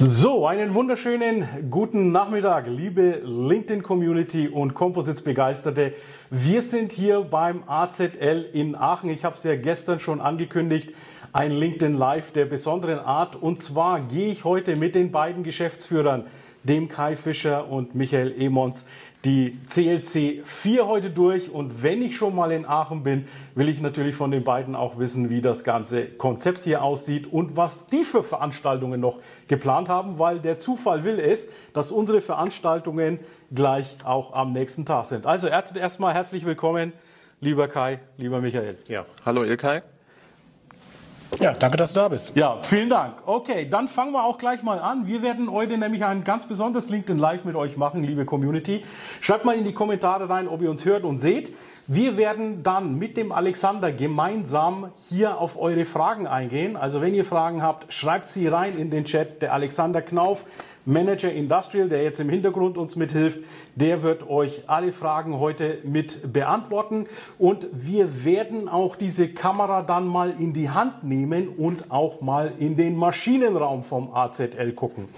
So, einen wunderschönen guten Nachmittag, liebe LinkedIn-Community und Composites-Begeisterte. Wir sind hier beim AZL in Aachen. Ich habe es ja gestern schon angekündigt, ein LinkedIn Live der besonderen Art. Und zwar gehe ich heute mit den beiden Geschäftsführern dem Kai Fischer und Michael Emons die CLC 4 heute durch. Und wenn ich schon mal in Aachen bin, will ich natürlich von den beiden auch wissen, wie das ganze Konzept hier aussieht und was die für Veranstaltungen noch geplant haben, weil der Zufall will es, dass unsere Veranstaltungen gleich auch am nächsten Tag sind. Also erstmal herzlich willkommen, lieber Kai, lieber Michael. Ja, hallo Ilkay. Ja, danke, dass du da bist. Ja, vielen Dank. Okay, dann fangen wir auch gleich mal an. Wir werden heute nämlich ein ganz besonderes LinkedIn Live mit euch machen, liebe Community. Schreibt mal in die Kommentare rein, ob ihr uns hört und seht. Wir werden dann mit dem Alexander gemeinsam hier auf eure Fragen eingehen. Also wenn ihr Fragen habt, schreibt sie rein in den Chat. Der Alexander Knauf Manager Industrial, der jetzt im Hintergrund uns mithilft, der wird euch alle Fragen heute mit beantworten. Und wir werden auch diese Kamera dann mal in die Hand nehmen und auch mal in den Maschinenraum vom AZL gucken.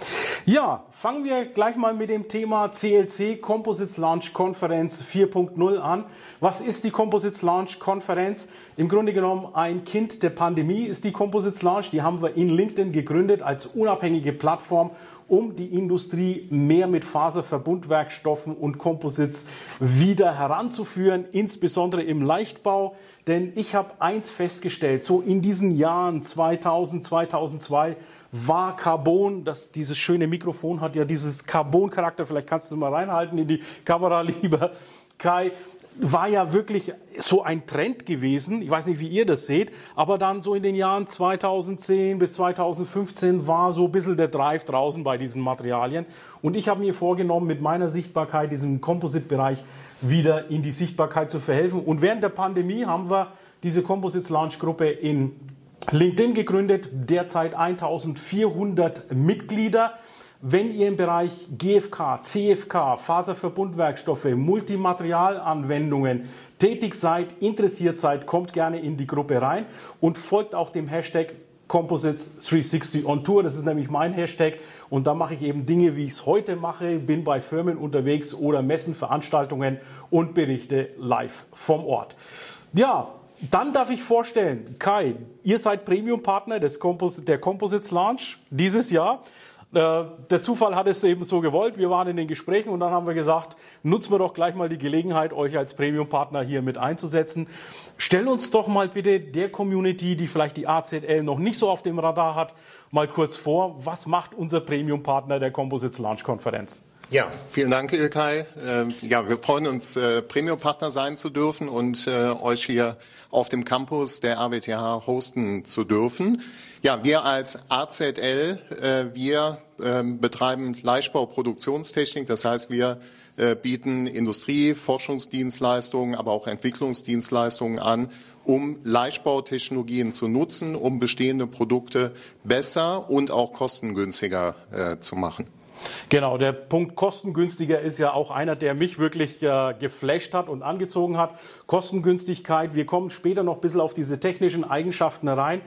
Ja, fangen wir gleich mal mit dem Thema CLC Composites Launch Konferenz 4.0 an. Was ist die Composites Launch Konferenz? Im Grunde genommen ein Kind der Pandemie ist die Composites Launch. Die haben wir in LinkedIn gegründet als unabhängige Plattform um die Industrie mehr mit Faserverbundwerkstoffen und Composites wieder heranzuführen, insbesondere im Leichtbau. Denn ich habe eins festgestellt, so in diesen Jahren 2000, 2002 war Carbon, das, dieses schöne Mikrofon hat ja dieses Carbon-Charakter, vielleicht kannst du mal reinhalten in die Kamera, lieber Kai war ja wirklich so ein Trend gewesen. Ich weiß nicht, wie ihr das seht, aber dann so in den Jahren 2010 bis 2015 war so ein bisschen der Drive draußen bei diesen Materialien. Und ich habe mir vorgenommen, mit meiner Sichtbarkeit diesen Composite-Bereich wieder in die Sichtbarkeit zu verhelfen. Und während der Pandemie haben wir diese Composites Launch Gruppe in LinkedIn gegründet, derzeit 1400 Mitglieder. Wenn ihr im Bereich GFK, CFK, Faserverbundwerkstoffe, Multimaterialanwendungen tätig seid, interessiert seid, kommt gerne in die Gruppe rein und folgt auch dem Hashtag Composites 360 on Tour. Das ist nämlich mein Hashtag. Und da mache ich eben Dinge, wie ich es heute mache, bin bei Firmen unterwegs oder Messen, Veranstaltungen und berichte live vom Ort. Ja, dann darf ich vorstellen, Kai, ihr seid Premium-Partner Compos der Composites Launch dieses Jahr. Äh, der Zufall hat es eben so gewollt. Wir waren in den Gesprächen und dann haben wir gesagt, nutzen wir doch gleich mal die Gelegenheit, euch als Premium-Partner hier mit einzusetzen. Stell uns doch mal bitte der Community, die vielleicht die AZL noch nicht so auf dem Radar hat, mal kurz vor, was macht unser Premium-Partner der Composites Launch Konferenz? Ja, vielen Dank, Ilkay. Ähm, ja, wir freuen uns, äh, Premium-Partner sein zu dürfen und äh, euch hier auf dem Campus der AWTH hosten zu dürfen. Ja, wir als AZL, äh, wir ähm, betreiben Leichtbauproduktionstechnik. Das heißt, wir äh, bieten Industrie, Forschungsdienstleistungen, aber auch Entwicklungsdienstleistungen an, um Leichtbautechnologien zu nutzen, um bestehende Produkte besser und auch kostengünstiger äh, zu machen. Genau, der Punkt kostengünstiger ist ja auch einer, der mich wirklich äh, geflasht hat und angezogen hat. Kostengünstigkeit, wir kommen später noch ein bisschen auf diese technischen Eigenschaften rein.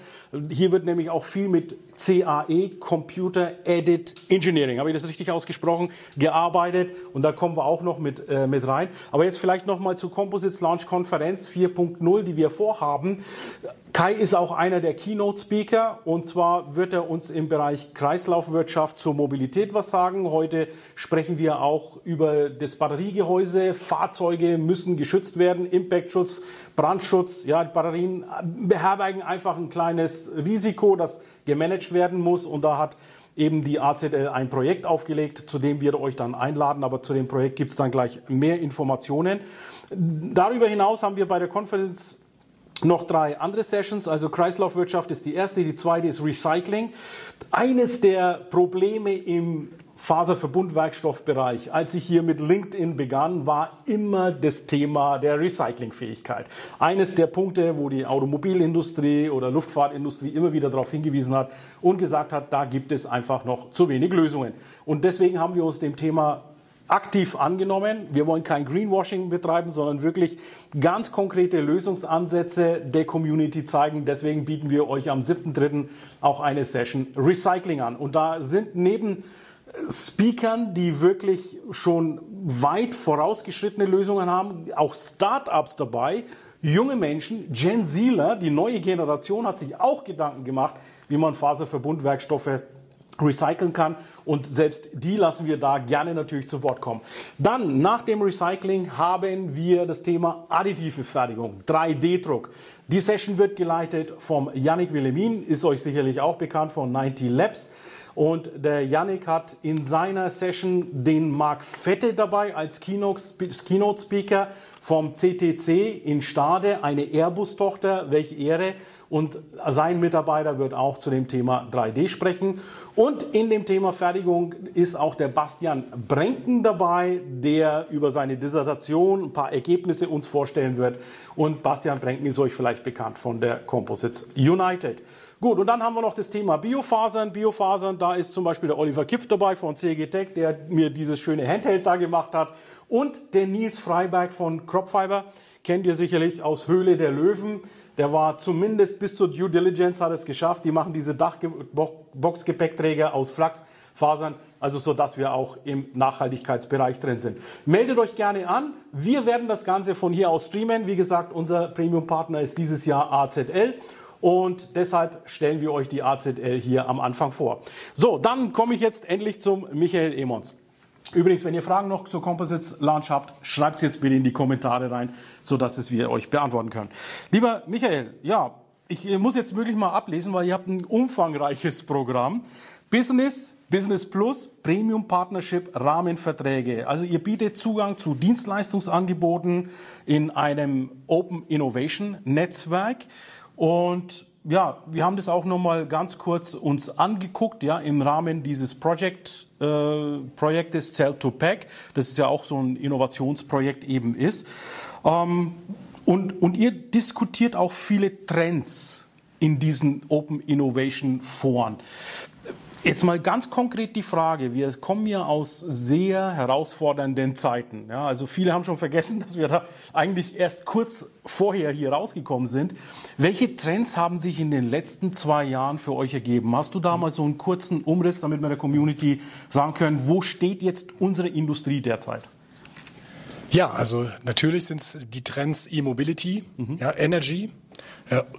Hier wird nämlich auch viel mit CAE, Computer Edit Engineering, habe ich das richtig ausgesprochen, gearbeitet und da kommen wir auch noch mit, äh, mit rein. Aber jetzt vielleicht nochmal zu Composites Launch Konferenz 4.0, die wir vorhaben. Kai ist auch einer der Keynote-Speaker und zwar wird er uns im Bereich Kreislaufwirtschaft zur Mobilität was sagen. Heute sprechen wir auch über das Batteriegehäuse. Fahrzeuge müssen geschützt werden, Impactschutz, Brandschutz. Ja, Batterien beherbergen einfach ein kleines Risiko, das gemanagt werden muss und da hat eben die AZL ein Projekt aufgelegt, zu dem wir euch dann einladen, aber zu dem Projekt gibt es dann gleich mehr Informationen. Darüber hinaus haben wir bei der Konferenz noch drei andere Sessions. Also Kreislaufwirtschaft ist die erste, die zweite ist Recycling. Eines der Probleme im Faserverbundwerkstoffbereich, als ich hier mit LinkedIn begann, war immer das Thema der Recyclingfähigkeit. Eines der Punkte, wo die Automobilindustrie oder Luftfahrtindustrie immer wieder darauf hingewiesen hat und gesagt hat, da gibt es einfach noch zu wenig Lösungen. Und deswegen haben wir uns dem Thema aktiv angenommen. Wir wollen kein Greenwashing betreiben, sondern wirklich ganz konkrete Lösungsansätze der Community zeigen. Deswegen bieten wir euch am 7.3. auch eine Session Recycling an. Und da sind neben Speakern, die wirklich schon weit vorausgeschrittene Lösungen haben, auch Startups dabei, junge Menschen, Gen Zler, die neue Generation hat sich auch Gedanken gemacht, wie man Faserverbundwerkstoffe recyceln kann und selbst die lassen wir da gerne natürlich zu Wort kommen. Dann nach dem Recycling haben wir das Thema additive Fertigung, 3D-Druck. Die Session wird geleitet vom Yannick Willemin, ist euch sicherlich auch bekannt von 90 Labs. Und der Yannick hat in seiner Session den Marc Fette dabei als Keynote-Speaker vom CTC in Stade, eine Airbus-Tochter, welche Ehre. Und sein Mitarbeiter wird auch zu dem Thema 3D sprechen. Und in dem Thema Fertigung ist auch der Bastian Brenken dabei, der über seine Dissertation ein paar Ergebnisse uns vorstellen wird. Und Bastian Brenken ist euch vielleicht bekannt von der Composites United. Gut, und dann haben wir noch das Thema Biofasern. Biofasern, da ist zum Beispiel der Oliver Kipf dabei von CG Tech, der mir dieses schöne Handheld da gemacht hat. Und der Nils Freiberg von Cropfiber, kennt ihr sicherlich aus Höhle der Löwen. Der war zumindest bis zur Due Diligence hat es geschafft. Die machen diese Dachboxgepäckträger aus Flachsfasern, also so dass wir auch im Nachhaltigkeitsbereich drin sind. Meldet euch gerne an. Wir werden das Ganze von hier aus streamen. Wie gesagt, unser Premium-Partner ist dieses Jahr AZL. Und deshalb stellen wir euch die AZL hier am Anfang vor. So, dann komme ich jetzt endlich zum Michael Emons. Übrigens, wenn ihr Fragen noch zur Composites Launch habt, schreibt sie jetzt bitte in die Kommentare rein, sodass es wir euch beantworten können. Lieber Michael, ja, ich muss jetzt wirklich mal ablesen, weil ihr habt ein umfangreiches Programm. Business, Business Plus, Premium Partnership, Rahmenverträge. Also ihr bietet Zugang zu Dienstleistungsangeboten in einem Open Innovation Netzwerk und ja, wir haben das auch noch mal ganz kurz uns angeguckt, ja, im Rahmen dieses Project, äh, Projektes Cell to Pack, das ist ja auch so ein Innovationsprojekt eben ist. Ähm, und, und ihr diskutiert auch viele Trends in diesen Open Innovation Foren. Jetzt mal ganz konkret die Frage. Wir kommen ja aus sehr herausfordernden Zeiten. Ja, also viele haben schon vergessen, dass wir da eigentlich erst kurz vorher hier rausgekommen sind. Welche Trends haben sich in den letzten zwei Jahren für euch ergeben? Hast du da mal so einen kurzen Umriss, damit wir der Community sagen können, wo steht jetzt unsere Industrie derzeit? Ja, also natürlich sind es die Trends E-Mobility, mhm. ja, Energy,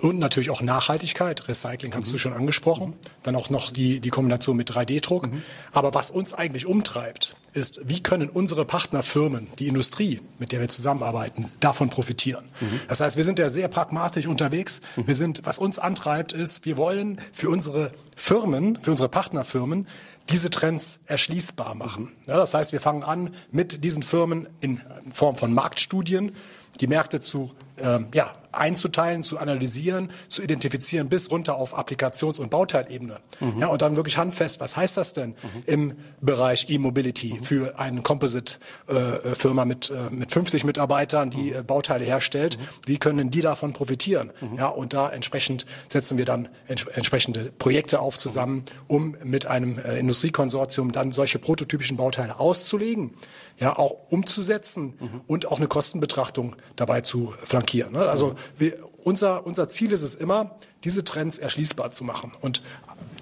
und natürlich auch Nachhaltigkeit. Recycling hast mhm. du schon angesprochen. Mhm. Dann auch noch die, die Kombination mit 3D-Druck. Mhm. Aber was uns eigentlich umtreibt, ist, wie können unsere Partnerfirmen, die Industrie, mit der wir zusammenarbeiten, davon profitieren? Mhm. Das heißt, wir sind ja sehr pragmatisch unterwegs. Mhm. Wir sind, was uns antreibt, ist, wir wollen für unsere Firmen, für unsere Partnerfirmen, diese Trends erschließbar machen. Ja, das heißt, wir fangen an mit diesen Firmen in Form von Marktstudien, die Märkte zu ähm, ja, einzuteilen, zu analysieren, zu identifizieren, bis runter auf Applikations- und Bauteilebene. Mhm. Ja, und dann wirklich handfest, was heißt das denn mhm. im Bereich E-Mobility mhm. für eine Composite-Firma äh, mit, äh, mit 50 Mitarbeitern, die mhm. äh, Bauteile herstellt? Mhm. Wie können die davon profitieren? Mhm. Ja, und da entsprechend setzen wir dann ents entsprechende Projekte auf zusammen, um mit einem äh, Industriekonsortium dann solche prototypischen Bauteile auszulegen, ja, auch umzusetzen und auch eine Kostenbetrachtung dabei zu flankieren. Ne? Also wir, unser, unser Ziel ist es immer, diese Trends erschließbar zu machen. Und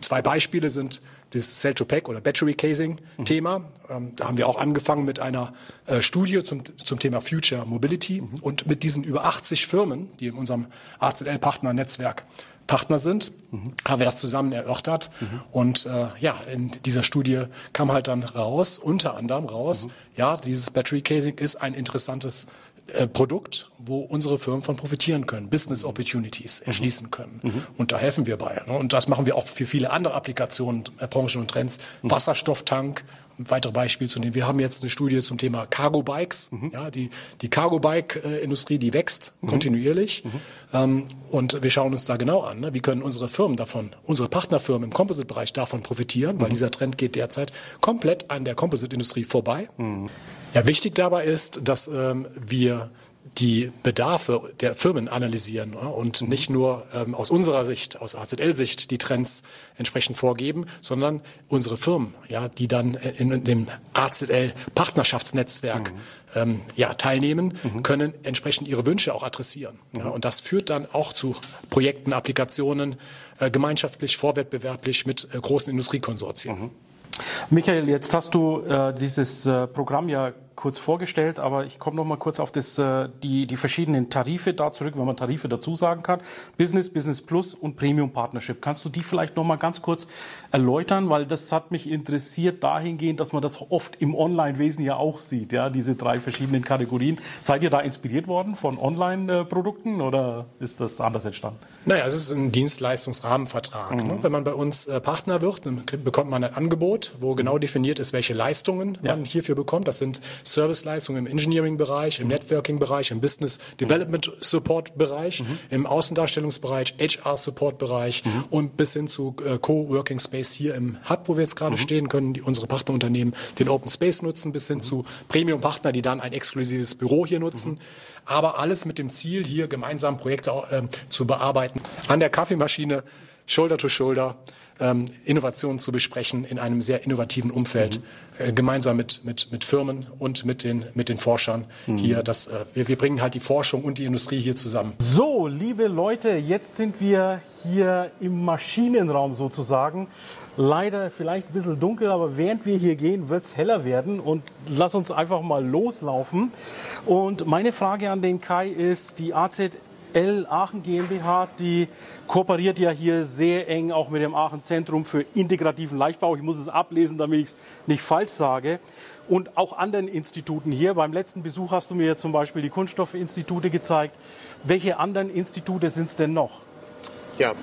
zwei Beispiele sind das Cell-to-Pack oder Battery Casing-Thema. Mhm. Ähm, da haben wir auch angefangen mit einer äh, Studie zum, zum Thema Future Mobility mhm. und mit diesen über 80 Firmen, die in unserem AZL-Partner-Netzwerk Partner sind, mhm. haben wir das zusammen erörtert. Mhm. Und äh, ja, in dieser Studie kam halt dann raus, unter anderem raus, mhm. ja, dieses Battery Casing ist ein interessantes äh, Produkt, wo unsere Firmen von profitieren können, Business Opportunities erschließen können. Mhm. Und da helfen wir bei. Ne? Und das machen wir auch für viele andere Applikationen, äh, Branchen und Trends. Mhm. Wasserstofftank, weitere Beispiele zu nehmen. Wir haben jetzt eine Studie zum Thema Cargo Bikes. Mhm. Ja, die, die Cargo Bike Industrie, die wächst mhm. kontinuierlich. Mhm. Ähm, und wir schauen uns da genau an, ne? wie können unsere Firmen davon, unsere Partnerfirmen im Composite-Bereich davon profitieren, weil mhm. dieser Trend geht derzeit komplett an der Composite-Industrie vorbei. Mhm. Ja, wichtig dabei ist, dass ähm, wir die Bedarfe der Firmen analysieren und mhm. nicht nur ähm, aus unserer Sicht, aus AZL-Sicht die Trends entsprechend vorgeben, sondern unsere Firmen, ja, die dann in, in dem AZL-Partnerschaftsnetzwerk mhm. ähm, ja, teilnehmen, mhm. können entsprechend ihre Wünsche auch adressieren. Ja, mhm. und das führt dann auch zu Projekten, Applikationen, äh, gemeinschaftlich, vorwettbewerblich mit äh, großen Industriekonsortien. Michael, jetzt hast du äh, dieses äh, Programm ja kurz vorgestellt, aber ich komme noch mal kurz auf das, äh, die, die verschiedenen Tarife da zurück, wenn man Tarife dazu sagen kann. Business, Business Plus und Premium Partnership. Kannst du die vielleicht noch mal ganz kurz erläutern, weil das hat mich interessiert dahingehend, dass man das oft im Online-Wesen ja auch sieht, ja, diese drei verschiedenen Kategorien. Seid ihr da inspiriert worden von Online-Produkten oder ist das anders entstanden? Naja, es ist ein Dienstleistungsrahmenvertrag. Mhm. Ne? Wenn man bei uns äh, Partner wird, dann bekommt man ein Angebot, wo genau definiert ist, welche Leistungen ja. man hierfür bekommt. Das sind Serviceleistungen im Engineering-Bereich, im Networking-Bereich, im Business Development Support-Bereich, mhm. im Außendarstellungsbereich, HR-Support-Bereich mhm. und bis hin zu äh, Co-Working Space hier im Hub, wo wir jetzt gerade mhm. stehen können, die unsere Partnerunternehmen den Open Space nutzen, bis hin mhm. zu Premium-Partner, die dann ein exklusives Büro hier nutzen. Mhm. Aber alles mit dem Ziel, hier gemeinsam Projekte äh, zu bearbeiten. An der Kaffeemaschine, Shoulder to Shoulder ähm, Innovationen zu besprechen in einem sehr innovativen Umfeld, mhm. äh, gemeinsam mit, mit, mit Firmen und mit den, mit den Forschern mhm. hier. Das, äh, wir, wir bringen halt die Forschung und die Industrie hier zusammen. So, liebe Leute, jetzt sind wir hier im Maschinenraum sozusagen. Leider vielleicht ein bisschen dunkel, aber während wir hier gehen, wird es heller werden und lass uns einfach mal loslaufen. Und meine Frage an den Kai ist, die AZ L Aachen GmbH, die kooperiert ja hier sehr eng auch mit dem Aachen Zentrum für integrativen Leichtbau. Ich muss es ablesen, damit ich es nicht falsch sage. Und auch anderen Instituten hier. Beim letzten Besuch hast du mir zum Beispiel die Kunststoffinstitute gezeigt. Welche anderen Institute sind es denn noch? Ja,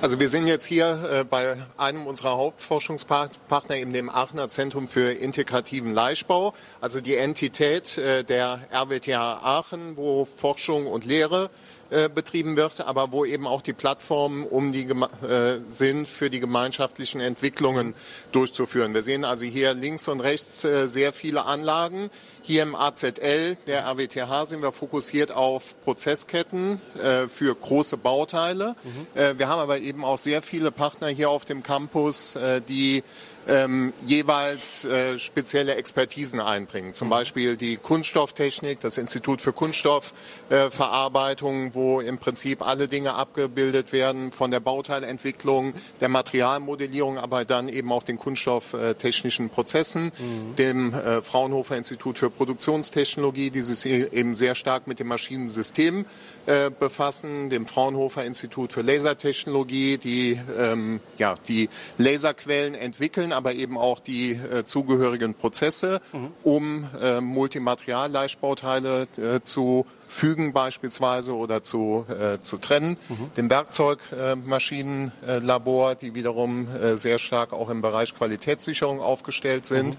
also wir sind jetzt hier äh, bei einem unserer Hauptforschungspartner, in dem Aachener Zentrum für integrativen Leichtbau, also die Entität äh, der RWTH Aachen, wo Forschung und Lehre äh, betrieben wird, aber wo eben auch die Plattformen um die äh, sind, für die gemeinschaftlichen Entwicklungen durchzuführen. Wir sehen also hier links und rechts äh, sehr viele Anlagen. Hier im AZL der RWTH sind wir fokussiert auf Prozessketten äh, für große Bauteile. Mhm. Äh, wir haben aber eben auch sehr viele Partner hier auf dem Campus, äh, die ähm, jeweils äh, spezielle Expertisen einbringen. Zum Beispiel die Kunststofftechnik, das Institut für Kunststoffverarbeitung, äh, wo im Prinzip alle Dinge abgebildet werden, von der Bauteilentwicklung, der Materialmodellierung, aber dann eben auch den kunststofftechnischen Prozessen, mhm. dem äh, Fraunhofer Institut für Produktionstechnologie, die sich eben sehr stark mit dem Maschinensystem äh, befassen, dem Fraunhofer Institut für Lasertechnologie, die ähm, ja, die Laserquellen entwickeln, aber eben auch die äh, zugehörigen Prozesse, mhm. um äh, Multimaterial-Leichtbauteile äh, zu fügen beispielsweise oder zu, äh, zu trennen. Mhm. Dem Werkzeugmaschinenlabor, die wiederum äh, sehr stark auch im Bereich Qualitätssicherung aufgestellt sind. Mhm.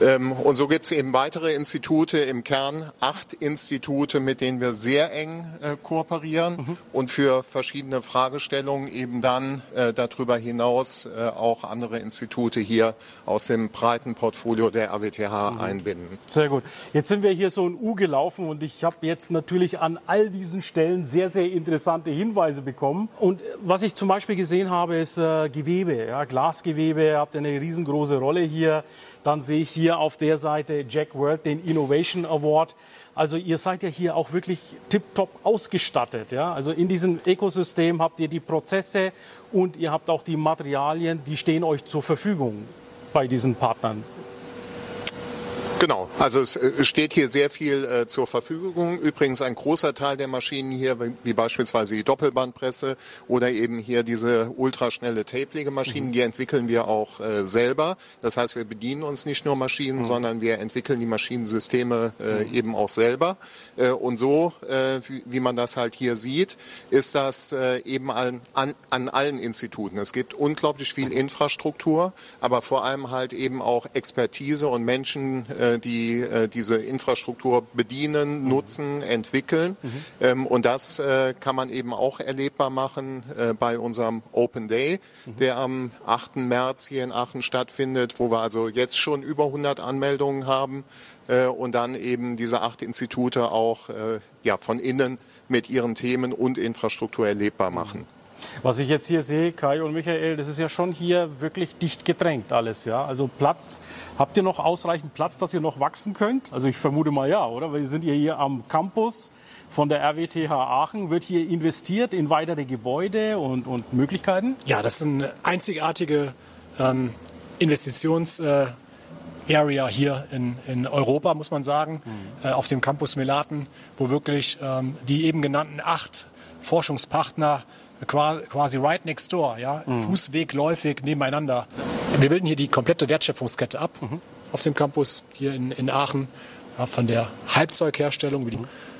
Ähm, und so gibt es eben weitere Institute im Kern, acht Institute, mit denen wir sehr eng äh, kooperieren mhm. und für verschiedene Fragestellungen eben dann äh, darüber hinaus äh, auch andere Institute hier aus dem breiten Portfolio der RWTH mhm. einbinden. Sehr gut. Jetzt sind wir hier so ein U gelaufen und ich habe jetzt natürlich an all diesen Stellen sehr, sehr interessante Hinweise bekommen. Und was ich zum Beispiel gesehen habe, ist Gewebe, ja, Glasgewebe, habt eine riesengroße Rolle hier. Dann sehe ich hier auf der Seite Jack World den Innovation Award. Also ihr seid ja hier auch wirklich tiptop ausgestattet. Ja? Also in diesem Ökosystem habt ihr die Prozesse und ihr habt auch die Materialien, die stehen euch zur Verfügung bei diesen Partnern. Genau, also es äh, steht hier sehr viel äh, zur Verfügung. Übrigens ein großer Teil der Maschinen hier, wie, wie beispielsweise die Doppelbandpresse oder eben hier diese ultraschnelle Tape-Legemaschinen, mhm. die entwickeln wir auch äh, selber. Das heißt, wir bedienen uns nicht nur Maschinen, mhm. sondern wir entwickeln die Maschinensysteme äh, mhm. eben auch selber. Äh, und so, äh, wie, wie, man das halt hier sieht, ist das eben an, an, an allen Instituten. Es gibt unglaublich viel Infrastruktur, aber vor allem halt eben auch Expertise und Menschen, äh, die äh, diese Infrastruktur bedienen, nutzen, entwickeln. Mhm. Ähm, und das äh, kann man eben auch erlebbar machen bei unserem Open Day, mhm. der am 8. März hier in Aachen stattfindet, wo wir also jetzt schon über 100 Anmeldungen haben und dann eben diese acht Institute auch ja, von innen mit ihren Themen und Infrastruktur erlebbar machen. Was ich jetzt hier sehe, Kai und Michael, das ist ja schon hier wirklich dicht gedrängt alles, ja. Also Platz, habt ihr noch ausreichend Platz, dass ihr noch wachsen könnt? Also ich vermute mal ja, oder? Wir sind ja hier am Campus von der RWTH Aachen. Wird hier investiert in weitere Gebäude und, und Möglichkeiten? Ja, das ist eine einzigartige ähm, Investitions- äh, Area hier in, in Europa, muss man sagen, mhm. äh, auf dem Campus Melaten, wo wirklich ähm, die eben genannten acht Forschungspartner quasi right next door, ja, mhm. Fußweg, Läufig nebeneinander. Wir bilden hier die komplette Wertschöpfungskette ab mhm. auf dem Campus hier in, in Aachen, ja, von der Halbzeugherstellung, wie die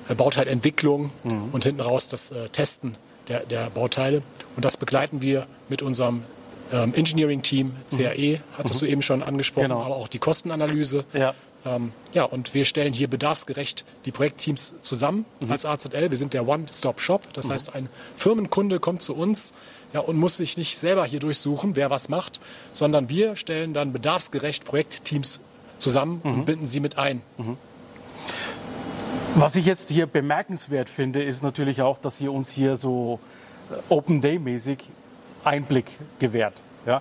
äh, Bauteilentwicklung mhm. und hinten raus das äh, Testen der, der Bauteile. Und das begleiten wir mit unserem ähm, Engineering-Team, CAE, hattest mhm. du eben schon angesprochen, genau. aber auch die Kostenanalyse. Ja. Ähm, ja, und wir stellen hier bedarfsgerecht die Projektteams zusammen mhm. als AZL. Wir sind der One-Stop-Shop. Das mhm. heißt, ein Firmenkunde kommt zu uns ja, und muss sich nicht selber hier durchsuchen, wer was macht, sondern wir stellen dann bedarfsgerecht Projektteams zusammen mhm. und binden sie mit ein. Mhm. Was ich jetzt hier bemerkenswert finde, ist natürlich auch, dass ihr uns hier so äh, Open Day-mäßig Einblick gewährt. Ja?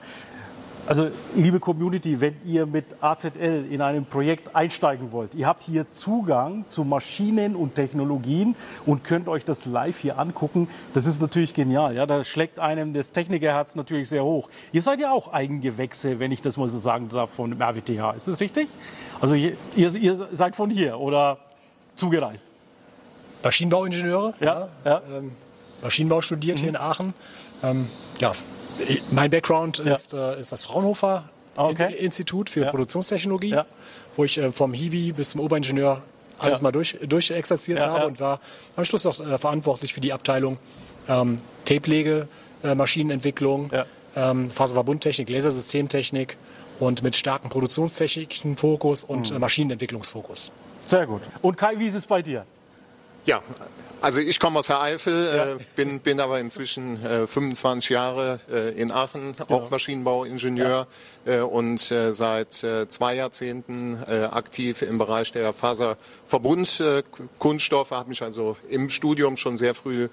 Also, liebe Community, wenn ihr mit AZL in einem Projekt einsteigen wollt, ihr habt hier Zugang zu Maschinen und Technologien und könnt euch das live hier angucken. Das ist natürlich genial. Ja, da schlägt einem das Technikerherz natürlich sehr hoch. Ihr seid ja auch Eigengewächse, wenn ich das mal so sagen darf, von dem RWTH. Ist das richtig? Also, ihr, ihr seid von hier oder zugereist? Maschinenbauingenieure, ja, ja. Ähm, Maschinenbau studiert mhm. hier in Aachen. Ähm, ja, mein Background ja. ist, äh, ist das Fraunhofer okay. Institut für ja. Produktionstechnologie, ja. wo ich äh, vom Hiwi bis zum Oberingenieur alles mal durch, durchexerziert habe und war am Schluss auch äh, verantwortlich für die Abteilung ähm, Tape-Lege, äh, Maschinenentwicklung, ähm, Faserverbundtechnik, Lasersystemtechnik und mit starkem produktionstechnischen Fokus und mhm. Äh, Maschinenentwicklungsfokus. Sehr gut. Und Kai, wie ist es bei dir? Ja, also ich komme aus der Eifel, ja. äh, bin, bin aber inzwischen äh, 25 Jahre äh, in Aachen, ja. auch Maschinenbauingenieur ja. äh, und äh, seit äh, zwei Jahrzehnten aktiv im Bereich der Faserverbundkunststoffe, habe mich also im Studium schon sehr früh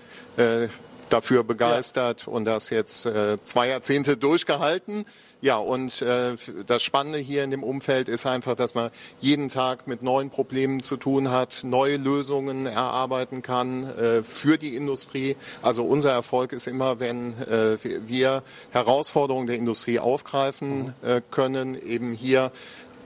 dafür begeistert und das jetzt zwei Jahrzehnte durchgehalten. Ja, und äh, das Spannende hier in dem Umfeld ist einfach, dass man jeden Tag mit neuen Problemen zu tun hat, neue Lösungen erarbeiten kann äh, für die Industrie. Also unser Erfolg ist immer, wenn äh, wir Herausforderungen der Industrie aufgreifen äh, können, eben hier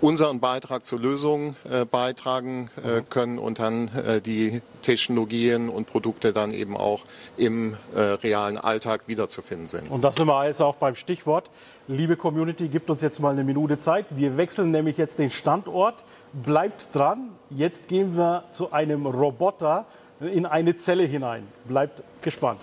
unseren Beitrag zur Lösung äh, beitragen äh, mhm. können und dann äh, die Technologien und Produkte dann eben auch im äh, realen Alltag wiederzufinden sind. Und das sind wir alles auch beim Stichwort. Liebe Community, gibt uns jetzt mal eine Minute Zeit. Wir wechseln nämlich jetzt den Standort. Bleibt dran. Jetzt gehen wir zu einem Roboter in eine Zelle hinein. Bleibt gespannt.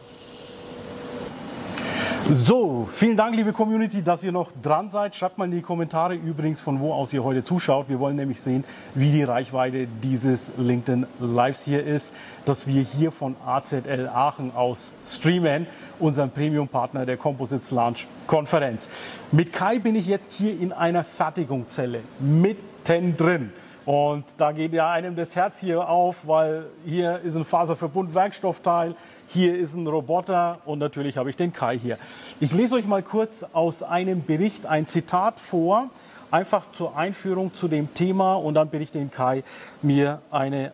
So, vielen Dank, liebe Community, dass ihr noch dran seid. Schreibt mal in die Kommentare übrigens, von wo aus ihr heute zuschaut. Wir wollen nämlich sehen, wie die Reichweite dieses LinkedIn Lives hier ist, dass wir hier von AZL Aachen aus streamen, unserem Premium-Partner der Composites Launch Konferenz. Mit Kai bin ich jetzt hier in einer Fertigungszelle, mittendrin. Und da geht ja einem das Herz hier auf, weil hier ist ein Faserverbund-Werkstoffteil, hier ist ein Roboter und natürlich habe ich den Kai hier. Ich lese euch mal kurz aus einem Bericht ein Zitat vor, einfach zur Einführung zu dem Thema und dann bitte ich den Kai, mir eine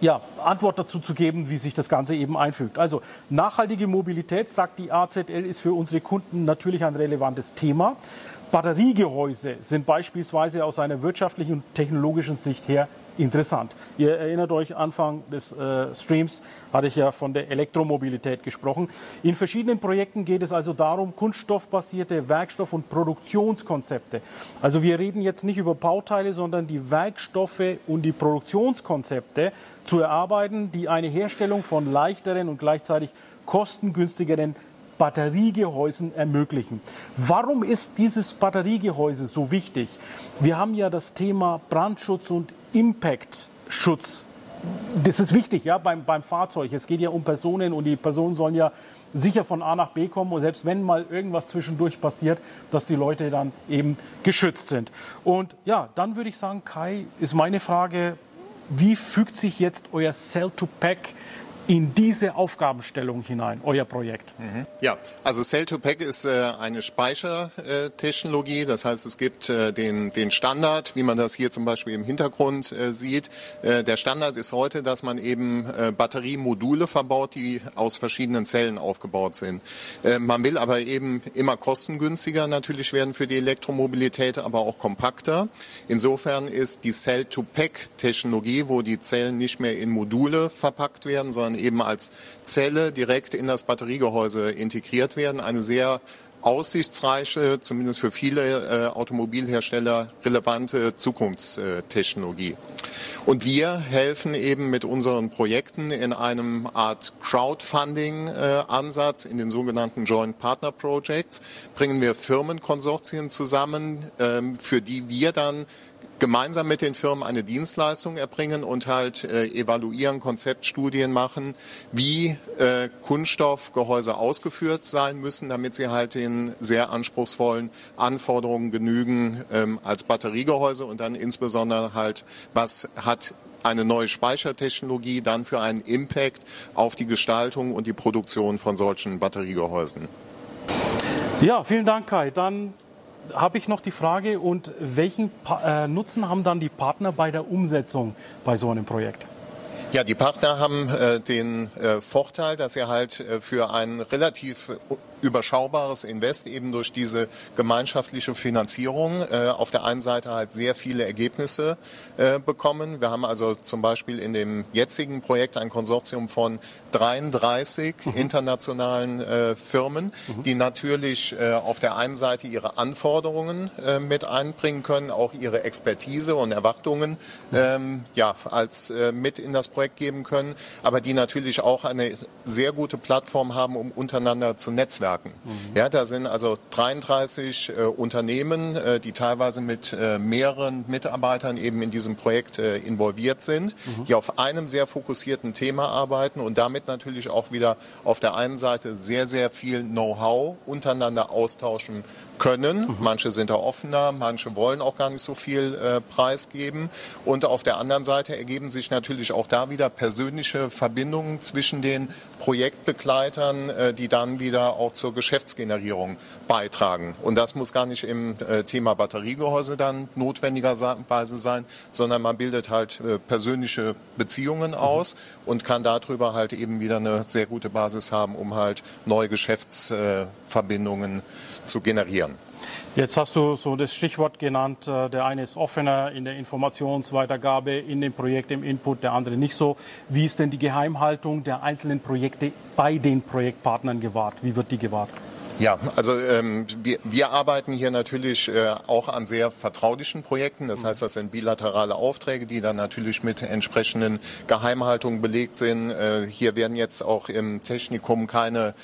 ja, Antwort dazu zu geben, wie sich das Ganze eben einfügt. Also nachhaltige Mobilität, sagt die AZL, ist für unsere Kunden natürlich ein relevantes Thema. Batteriegehäuse sind beispielsweise aus einer wirtschaftlichen und technologischen Sicht her interessant. Ihr erinnert euch, Anfang des äh, Streams hatte ich ja von der Elektromobilität gesprochen. In verschiedenen Projekten geht es also darum, kunststoffbasierte Werkstoff- und Produktionskonzepte. Also wir reden jetzt nicht über Bauteile, sondern die Werkstoffe und die Produktionskonzepte zu erarbeiten, die eine Herstellung von leichteren und gleichzeitig kostengünstigeren Batteriegehäusen ermöglichen. Warum ist dieses Batteriegehäuse so wichtig? Wir haben ja das Thema Brandschutz und Impact-Schutz. Das ist wichtig ja, beim, beim Fahrzeug. Es geht ja um Personen und die Personen sollen ja sicher von A nach B kommen und selbst wenn mal irgendwas zwischendurch passiert, dass die Leute dann eben geschützt sind. Und ja, dann würde ich sagen, Kai, ist meine Frage, wie fügt sich jetzt euer Cell-to-Pack in diese Aufgabenstellung hinein, euer Projekt? Mhm. Ja, also Cell-to-Pack ist äh, eine Speichertechnologie. Das heißt, es gibt äh, den, den Standard, wie man das hier zum Beispiel im Hintergrund äh, sieht. Der Standard ist heute, dass man eben Batteriemodule verbaut, die aus verschiedenen Zellen aufgebaut sind. Man will aber eben immer kostengünstiger natürlich werden für die Elektromobilität, aber auch kompakter. Insofern ist die Cell-to-Pack-Technologie, wo die Zellen nicht mehr in Module verpackt werden, sondern dann eben als Zelle direkt in das Batteriegehäuse integriert werden. Eine sehr aussichtsreiche, zumindest für viele äh, Automobilhersteller relevante Zukunftstechnologie. Und wir helfen eben mit unseren Projekten in einem Art Crowdfunding-Ansatz, äh, in den sogenannten Joint Partner Projects, bringen wir Firmenkonsortien zusammen, ähm, für die wir dann gemeinsam mit den Firmen eine Dienstleistung erbringen und halt äh, evaluieren, Konzeptstudien machen, wie äh, Kunststoffgehäuse ausgeführt sein müssen, damit sie halt den sehr anspruchsvollen Anforderungen genügen ähm, als Batteriegehäuse und dann insbesondere halt, was hat eine neue Speichertechnologie dann für einen Impact auf die Gestaltung und die Produktion von solchen Batteriegehäusen. Ja, vielen Dank, Kai. Dann habe ich noch die Frage, und welchen pa äh, Nutzen haben dann die Partner bei der Umsetzung bei so einem Projekt? Ja, die Partner haben äh, den äh, Vorteil, dass sie halt äh, für ein relativ überschaubares Invest eben durch diese gemeinschaftliche Finanzierung äh, auf der einen Seite halt sehr viele Ergebnisse äh, bekommen. Wir haben also zum Beispiel in dem jetzigen Projekt ein Konsortium von 33 mhm. internationalen äh, Firmen, mhm. die natürlich äh, auf der einen Seite ihre Anforderungen äh, mit einbringen können, auch ihre Expertise und Erwartungen mhm. ähm, ja, als äh, mit in das Projekt geben können, aber die natürlich auch eine sehr gute Plattform haben, um untereinander zu netzwerken stärken. Mhm. Ja, da sind also 33 äh, Unternehmen, äh, die teilweise mit äh, mehreren Mitarbeitern eben in diesem Projekt äh, involviert sind, mhm. die auf einem sehr fokussierten Thema arbeiten und damit natürlich auch wieder auf der einen Seite sehr, sehr viel Know-how untereinander austauschen können. Mhm. Manche sind da offener, manche wollen auch gar nicht so viel äh, preisgeben. Und auf der anderen Seite ergeben sich natürlich auch da wieder persönliche Verbindungen zwischen den Projektbegleitern, äh, die dann wieder auch zur Geschäftsgenerierung beitragen. Und das muss gar nicht im äh, Thema Batteriegehäuse dann notwendigerweise sein, sondern man bildet halt äh, persönliche Beziehungen mhm. aus und kann darüber halt eben wieder eine sehr gute Basis haben, um halt neue Geschäftsverbindungen zu generieren. Jetzt hast du so das Stichwort genannt, äh, der eine ist offener in der Informationsweitergabe, in dem Projekt, im Input, der andere nicht so. Wie ist denn die Geheimhaltung der einzelnen Projekte bei den Projektpartnern gewahrt? Wie wird die gewahrt? Ja, also ähm, wir, wir arbeiten hier natürlich äh, auch an sehr vertraulichen Projekten. Das heißt, das sind bilaterale Aufträge, die dann natürlich mit entsprechenden Geheimhaltungen belegt sind. Äh, hier werden jetzt auch im Technikum keine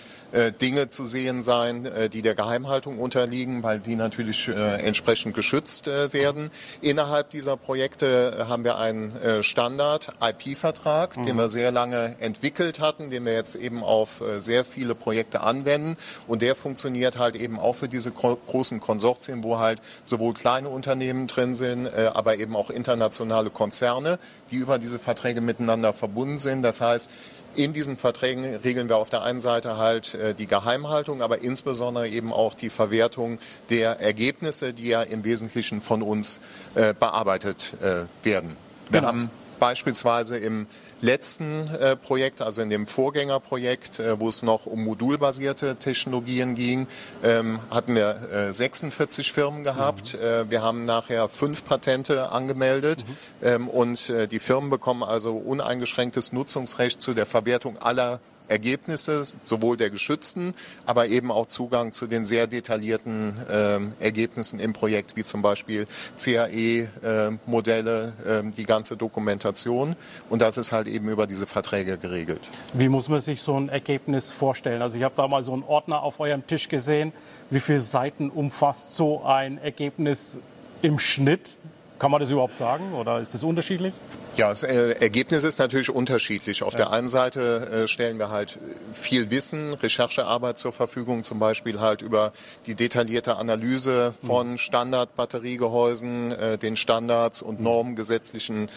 Dinge zu sehen sein, äh, die der Geheimhaltung unterliegen, weil die natürlich äh, entsprechend geschützt werden. Innerhalb dieser Projekte haben wir einen Standard-IP-Vertrag, mhm. den wir sehr lange entwickelt hatten, den wir jetzt eben auf sehr viele Projekte anwenden. Und der funktioniert halt eben auch für diese großen Konsortien, wo halt sowohl kleine Unternehmen drin sind, aber eben auch internationale Konzerne, die über diese Verträge miteinander verbunden sind. Das heißt, in diesen Verträgen regeln wir auf der einen Seite halt äh, die Geheimhaltung, aber insbesondere eben auch die Verwertung der Ergebnisse, die ja im Wesentlichen von uns äh, bearbeitet äh, werden. Wir genau. haben beispielsweise im letzten äh, Projekt, also in dem Vorgängerprojekt, äh, wo es noch um modulbasierte Technologien ging, ähm, hatten wir äh, 46 Firmen gehabt. Mhm. Äh, wir haben nachher fünf Patente angemeldet mhm. ähm, und äh, die Firmen bekommen also uneingeschränktes Nutzungsrecht zu der Verwertung aller Ergebnisse, sowohl der geschützten, aber eben auch Zugang zu den sehr detaillierten äh, Ergebnissen im Projekt, wie zum Beispiel CAE-Modelle, äh, äh, die ganze Dokumentation. Und das ist halt eben über diese Verträge geregelt. Wie muss man sich so ein Ergebnis vorstellen? Also ich habe da mal so einen Ordner auf eurem Tisch gesehen. Wie viele Seiten umfasst so ein Ergebnis im Schnitt? Kann man das überhaupt sagen oder ist das unterschiedlich? Ja, das äh, Ergebnis ist natürlich unterschiedlich. Auf ja. der einen Seite äh, stellen wir halt viel Wissen, Recherchearbeit zur Verfügung, zum Beispiel halt über die detaillierte Analyse von mhm. Standardbatteriegehäusen, äh, den Standards und mhm. normengesetzlichen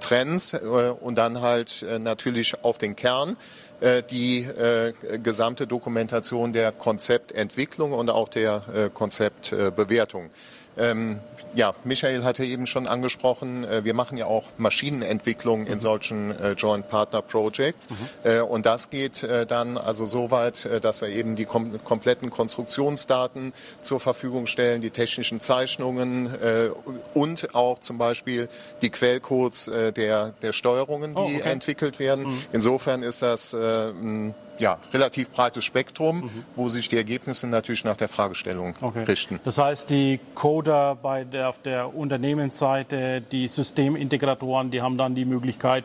Trends und dann halt natürlich auf den Kern die äh, gesamte Dokumentation der Konzeptentwicklung und auch der äh, Konzeptbewertung. Ähm, ja, Michael hatte eben schon angesprochen, äh, wir machen ja auch Maschinenentwicklung in mhm. solchen äh, Joint Partner Projects. Mhm. Äh, und das geht dann also so weit, dass wir eben die kompletten Konstruktionsdaten zur Verfügung stellen, die technischen Zeichnungen und auch zum Beispiel die Quellcodes der, der Steuerungen, die oh, okay. entwickelt werden. Mhm. Insofern ist das ja, relativ breites Spektrum, mhm. wo sich die Ergebnisse natürlich nach der Fragestellung okay. richten. Das heißt, die Coder bei der, auf der Unternehmensseite, die Systemintegratoren, die haben dann die Möglichkeit,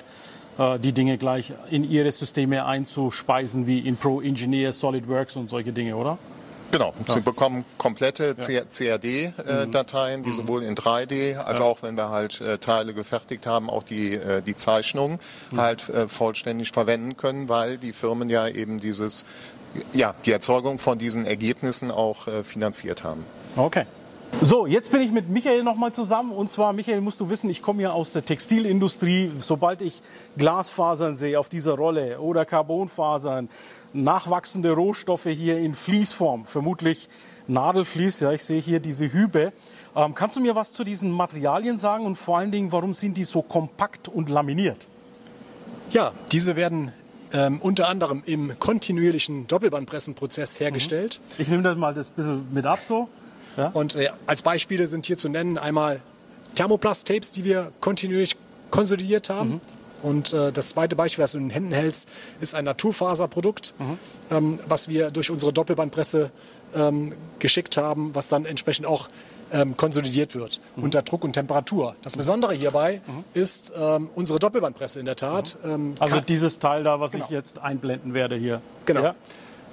äh, die Dinge gleich in ihre Systeme einzuspeisen, wie in Pro Engineer, SolidWorks und solche Dinge, oder? Genau, Sie bekommen komplette CAD-Dateien, die mhm. sowohl in 3D als auch, wenn wir halt äh, Teile gefertigt haben, auch die, äh, die Zeichnung mhm. halt äh, vollständig verwenden können, weil die Firmen ja eben dieses, ja, die Erzeugung von diesen Ergebnissen auch finanziert haben. Okay. So, jetzt bin ich mit Michael nochmal zusammen. Und zwar, Michael, musst du wissen, ich komme ja aus der Textilindustrie. Sobald ich Glasfasern sehe auf dieser Rolle oder Carbonfasern, nachwachsende Rohstoffe hier in Fließform, vermutlich Nadelfließ. Ja, ich sehe hier diese Hübe. Ähm, kannst du mir was zu diesen Materialien sagen und vor allen Dingen, warum sind die so kompakt und laminiert? Ja, diese werden ähm, unter anderem im kontinuierlichen Doppelbandpressenprozess hergestellt. Mhm. Ich nehme das mal das bisschen mit ab so. Ja? Und äh, als Beispiele sind hier zu nennen einmal Thermoplast-Tapes, die wir kontinuierlich konsolidiert haben. Mhm. Und äh, das zweite Beispiel, was du in den Händen hältst, ist ein Naturfaserprodukt, mhm. ähm, was wir durch unsere Doppelbandpresse ähm, geschickt haben, was dann entsprechend auch ähm, konsolidiert wird mhm. unter Druck und Temperatur. Das Besondere hierbei mhm. ist ähm, unsere Doppelbandpresse in der Tat. Mhm. Ähm, also dieses Teil da, was genau. ich jetzt einblenden werde hier. Genau. Ja?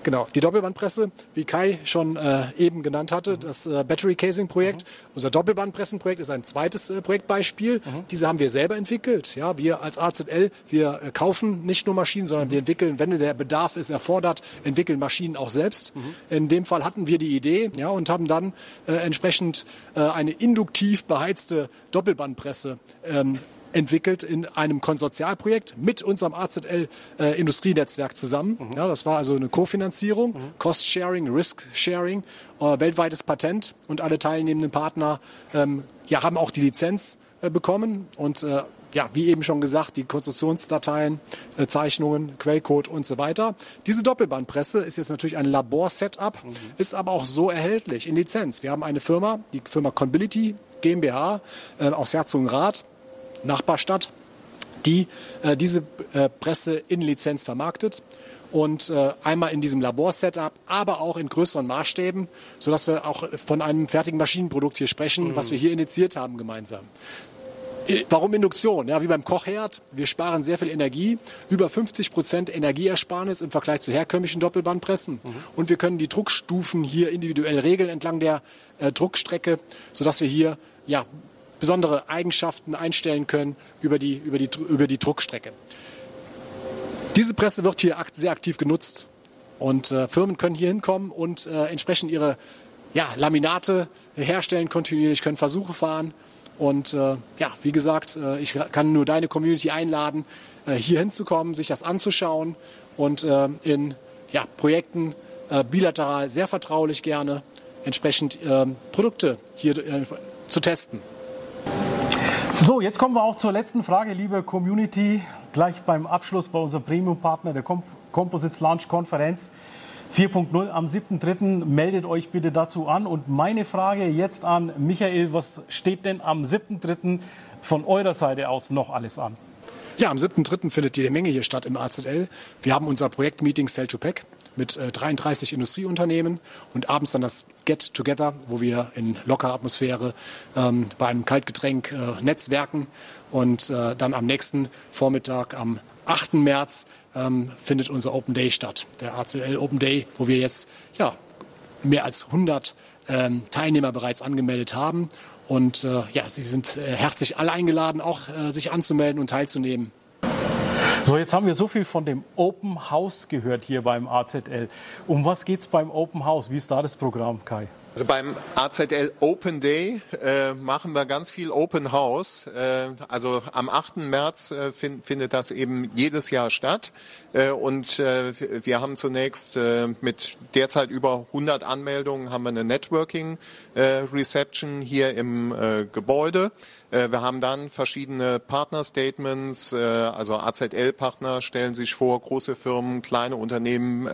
Genau, die Doppelbandpresse, wie Kai schon äh, eben genannt hatte, mhm. das äh, Battery Casing Projekt. Mhm. Unser Doppelbandpressenprojekt ist ein zweites äh, Projektbeispiel. Mhm. Diese haben wir selber entwickelt. Ja, wir als AZL, wir äh, kaufen nicht nur Maschinen, sondern wir entwickeln, wenn der Bedarf es erfordert, entwickeln Maschinen auch selbst. In dem Fall hatten wir die Idee, ja, und haben dann äh, entsprechend äh, eine induktiv beheizte Doppelbandpresse ähm, entwickelt in einem Konsortialprojekt mit unserem AZL äh, Industrienetzwerk zusammen. Mhm. Ja, das war also eine Kofinanzierung, mhm. Cost Sharing, Risk Sharing, äh, weltweites Patent und alle teilnehmenden Partner ähm, ja, haben auch die Lizenz äh, bekommen und äh, ja, wie eben schon gesagt, die Konstruktionsdateien, äh, Zeichnungen, Quellcode und so weiter. Diese Doppelbandpresse ist jetzt natürlich ein Labor-Setup, mhm. ist aber auch so erhältlich in Lizenz. Wir haben eine Firma, die Firma Conbility GmbH äh, aus Herzogenrath, Nachbarstadt, die äh, diese äh, Presse in Lizenz vermarktet und äh, einmal in diesem Labor-Setup, aber auch in größeren Maßstäben, sodass wir auch von einem fertigen Maschinenprodukt hier sprechen, mhm. was wir hier initiiert haben gemeinsam. Äh, warum Induktion? Ja, wie beim Kochherd. Wir sparen sehr viel Energie. Über 50 Prozent Energieersparnis im Vergleich zu herkömmlichen Doppelbandpressen. Mhm. Und wir können die Druckstufen hier individuell regeln entlang der äh, Druckstrecke, sodass wir hier ja, besondere Eigenschaften einstellen können über die, über die, über die Druckstrecke. Diese Presse wird hier sehr aktiv genutzt und äh, Firmen können hier hinkommen und äh, entsprechend ihre ja, Laminate herstellen kontinuierlich, können Versuche fahren. Und äh, ja, wie gesagt, äh, ich kann nur deine Community einladen, äh, hier hinzukommen, sich das anzuschauen und äh, in ja, Projekten bilateral sehr vertraulich gerne entsprechend Produkte hier zu testen. So, jetzt kommen wir auch zur letzten Frage, liebe Community. Gleich beim Abschluss bei unserem Premium-Partner der Composites Launch Konferenz 4.0 am 7.3. Meldet euch bitte dazu an. Und meine Frage jetzt an Michael, was steht denn am 7.3. von eurer Seite aus noch alles an? Ja, am 7.3. findet jede Menge hier statt im AZL. Wir haben unser Projektmeeting Sell to Pack mit äh, 33 Industrieunternehmen und abends dann das Get Together, wo wir in lockerer Atmosphäre ähm, bei einem Kaltgetränk äh, netzwerken und äh, dann am nächsten Vormittag am 8. März ähm, findet unser Open Day statt, der ACL Open Day, wo wir jetzt ja, mehr als 100 ähm, Teilnehmer bereits angemeldet haben. Und äh, ja, Sie sind äh, herzlich alle eingeladen, auch äh, sich anzumelden und teilzunehmen. So, jetzt haben wir so viel von dem Open House gehört hier beim AZL. Um was geht es beim Open House? Wie ist da das Programm, Kai? Also beim AZL Open Day äh, machen wir ganz viel Open House. Äh, also am 8. März äh, find, findet das eben jedes Jahr statt. Äh, und äh, wir haben zunächst äh, mit derzeit über 100 Anmeldungen haben wir eine Networking Reception hier im Gebäude. Wir haben dann verschiedene Partner-Statements, also AZL-Partner stellen sich vor, große Firmen, kleine Unternehmen,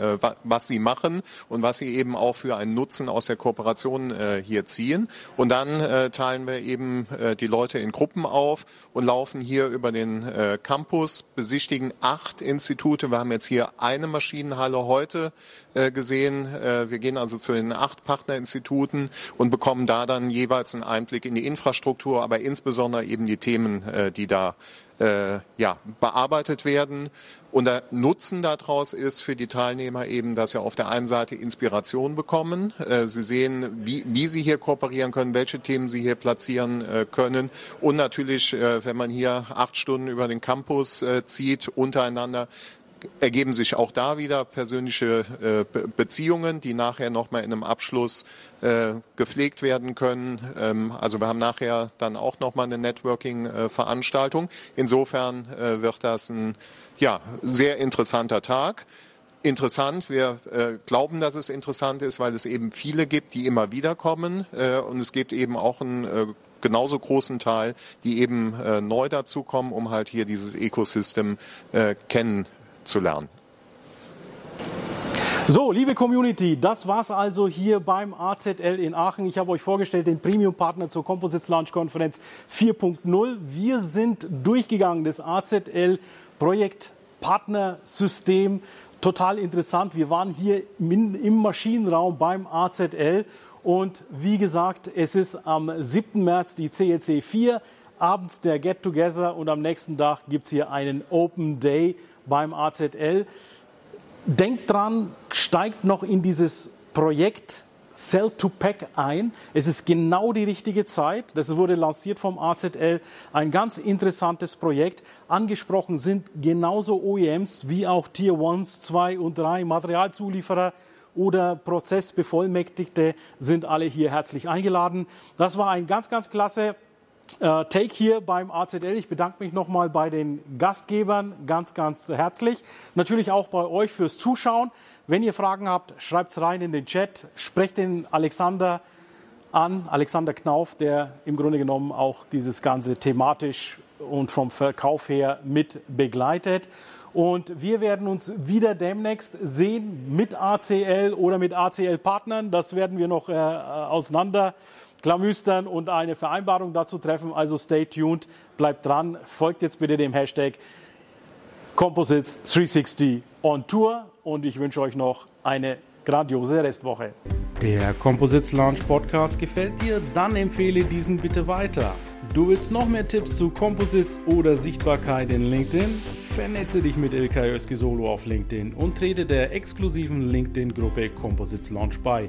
was sie machen und was sie eben auch für einen Nutzen aus der Kooperation hier ziehen. Und dann teilen wir eben die Leute in Gruppen auf und laufen hier über den Campus, besichtigen acht Institute wir haben jetzt hier eine Maschinenhalle heute äh, gesehen. Äh, wir gehen also zu den acht Partnerinstituten und bekommen da dann jeweils einen Einblick in die Infrastruktur, aber insbesondere eben die Themen, äh, die da äh, ja, bearbeitet werden. Und der Nutzen daraus ist für die Teilnehmer eben, dass sie auf der einen Seite Inspiration bekommen. Äh, sie sehen, wie, wie sie hier kooperieren können, welche Themen sie hier platzieren können. Und natürlich, wenn man hier acht Stunden über den Campus zieht, untereinander, ergeben sich auch da wieder persönliche äh, Beziehungen, die nachher nochmal in einem Abschluss äh, gepflegt werden können. Ähm, also wir haben nachher dann auch nochmal eine Networking-Veranstaltung. Äh, Insofern äh, wird das ein ja, sehr interessanter Tag. Interessant, wir äh, glauben, dass es interessant ist, weil es eben viele gibt, die immer wieder kommen. Äh, und es gibt eben auch einen genauso großen Teil, die eben äh, neu dazukommen, um halt hier dieses Ecosystem äh, kennen zu lernen. So, liebe Community, das war's also hier beim AZL in Aachen. Ich habe euch vorgestellt den Premium-Partner zur Composites Launch Konferenz 4.0. Wir sind durchgegangen, das AZL Projekt Partnersystem. Total interessant. Wir waren hier im Maschinenraum beim AZL und wie gesagt, es ist am 7. März die CLC 4, abends der Get Together und am nächsten Tag gibt es hier einen Open Day beim AZL. Denkt dran, steigt noch in dieses Projekt Sell to Pack ein. Es ist genau die richtige Zeit. Das wurde lanciert vom AZL. Ein ganz interessantes Projekt. Angesprochen sind genauso OEMs wie auch Tier 1, 2 und 3 Materialzulieferer oder Prozessbevollmächtigte sind alle hier herzlich eingeladen. Das war ein ganz, ganz klasse Take hier beim AZL. Ich bedanke mich nochmal bei den Gastgebern ganz, ganz herzlich. Natürlich auch bei euch fürs Zuschauen. Wenn ihr Fragen habt, schreibt es rein in den Chat. Sprecht den Alexander an, Alexander Knauf, der im Grunde genommen auch dieses Ganze thematisch und vom Verkauf her mit begleitet. Und wir werden uns wieder demnächst sehen mit ACL oder mit ACL-Partnern. Das werden wir noch äh, auseinander klamüstern und eine Vereinbarung dazu treffen. Also stay tuned, bleibt dran, folgt jetzt bitte dem Hashtag Composites 360 on Tour und ich wünsche euch noch eine grandiose Restwoche. Der Composites Launch Podcast gefällt dir? Dann empfehle diesen bitte weiter. Du willst noch mehr Tipps zu Composites oder Sichtbarkeit in LinkedIn? Vernetze dich mit Ilkay Solo auf LinkedIn und trete der exklusiven LinkedIn-Gruppe Composites Launch bei.